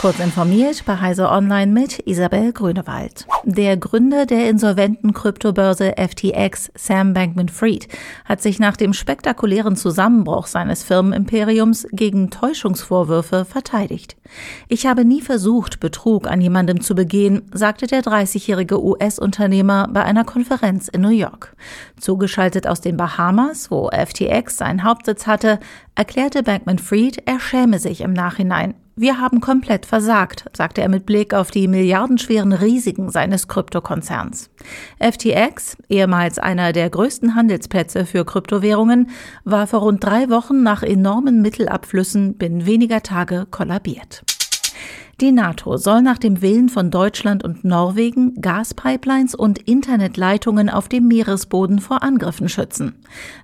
Kurz informiert bei Heise Online mit Isabel Grünewald. Der Gründer der insolventen Kryptobörse FTX, Sam Bankman-Fried, hat sich nach dem spektakulären Zusammenbruch seines Firmenimperiums gegen Täuschungsvorwürfe verteidigt. Ich habe nie versucht, Betrug an jemandem zu begehen, sagte der 30-jährige US-Unternehmer bei einer Konferenz in New York. Zugeschaltet aus den Bahamas, wo FTX seinen Hauptsitz hatte, erklärte Bankman-Fried, er schäme sich im Nachhinein. Wir haben komplett versagt, sagte er mit Blick auf die milliardenschweren Risiken seines Kryptokonzerns. FTX, ehemals einer der größten Handelsplätze für Kryptowährungen, war vor rund drei Wochen nach enormen Mittelabflüssen binnen weniger Tage kollabiert. Die NATO soll nach dem Willen von Deutschland und Norwegen Gaspipelines und Internetleitungen auf dem Meeresboden vor Angriffen schützen.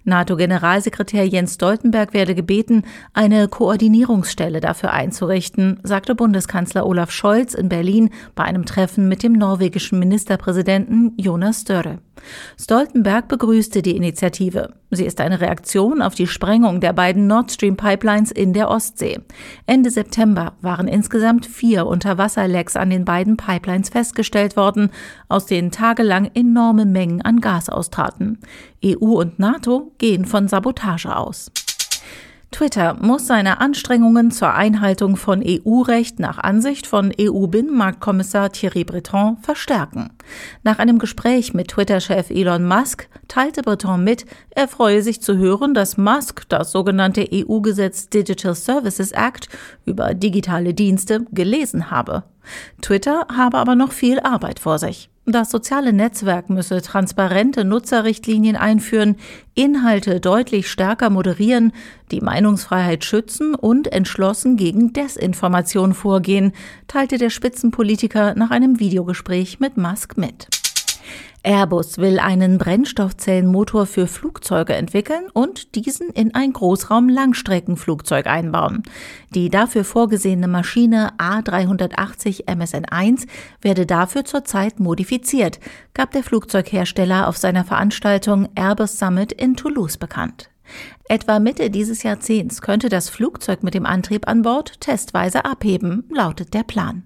NATO-Generalsekretär Jens Stoltenberg werde gebeten, eine Koordinierungsstelle dafür einzurichten, sagte Bundeskanzler Olaf Scholz in Berlin bei einem Treffen mit dem norwegischen Ministerpräsidenten Jonas Större. Stoltenberg begrüßte die Initiative. Sie ist eine Reaktion auf die Sprengung der beiden Nord Stream Pipelines in der Ostsee. Ende September waren insgesamt vier Unterwasserlecks an den beiden Pipelines festgestellt worden, aus denen tagelang enorme Mengen an Gas austraten. EU und NATO gehen von Sabotage aus. Twitter muss seine Anstrengungen zur Einhaltung von EU-Recht nach Ansicht von EU-Binnenmarktkommissar Thierry Breton verstärken. Nach einem Gespräch mit Twitter-Chef Elon Musk teilte Breton mit, er freue sich zu hören, dass Musk das sogenannte EU-Gesetz Digital Services Act über digitale Dienste gelesen habe. Twitter habe aber noch viel Arbeit vor sich. Das soziale Netzwerk müsse transparente Nutzerrichtlinien einführen, Inhalte deutlich stärker moderieren, die Meinungsfreiheit schützen und entschlossen gegen Desinformation vorgehen, teilte der Spitzenpolitiker nach einem Videogespräch mit Musk mit. Airbus will einen Brennstoffzellenmotor für Flugzeuge entwickeln und diesen in ein Großraum-Langstreckenflugzeug einbauen. Die dafür vorgesehene Maschine A380 MSN1 werde dafür zurzeit modifiziert, gab der Flugzeughersteller auf seiner Veranstaltung Airbus Summit in Toulouse bekannt. Etwa Mitte dieses Jahrzehnts könnte das Flugzeug mit dem Antrieb an Bord testweise abheben, lautet der Plan.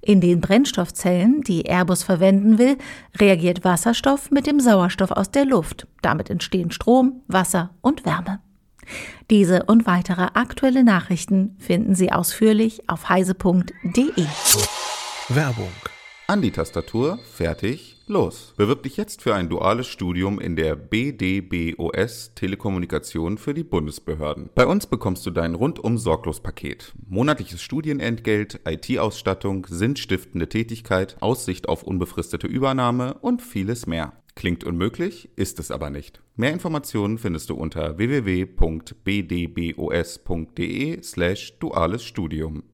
In den Brennstoffzellen, die Airbus verwenden will, reagiert Wasserstoff mit dem Sauerstoff aus der Luft. Damit entstehen Strom, Wasser und Wärme. Diese und weitere aktuelle Nachrichten finden Sie ausführlich auf heise.de. Werbung. An die Tastatur, fertig, los. Bewirb dich jetzt für ein duales Studium in der BDBOS Telekommunikation für die Bundesbehörden. Bei uns bekommst du dein rundum sorglos Paket. Monatliches Studienentgelt, IT-Ausstattung, sinnstiftende Tätigkeit, Aussicht auf unbefristete Übernahme und vieles mehr. Klingt unmöglich, ist es aber nicht. Mehr Informationen findest du unter www.bdbos.de slash duales Studium.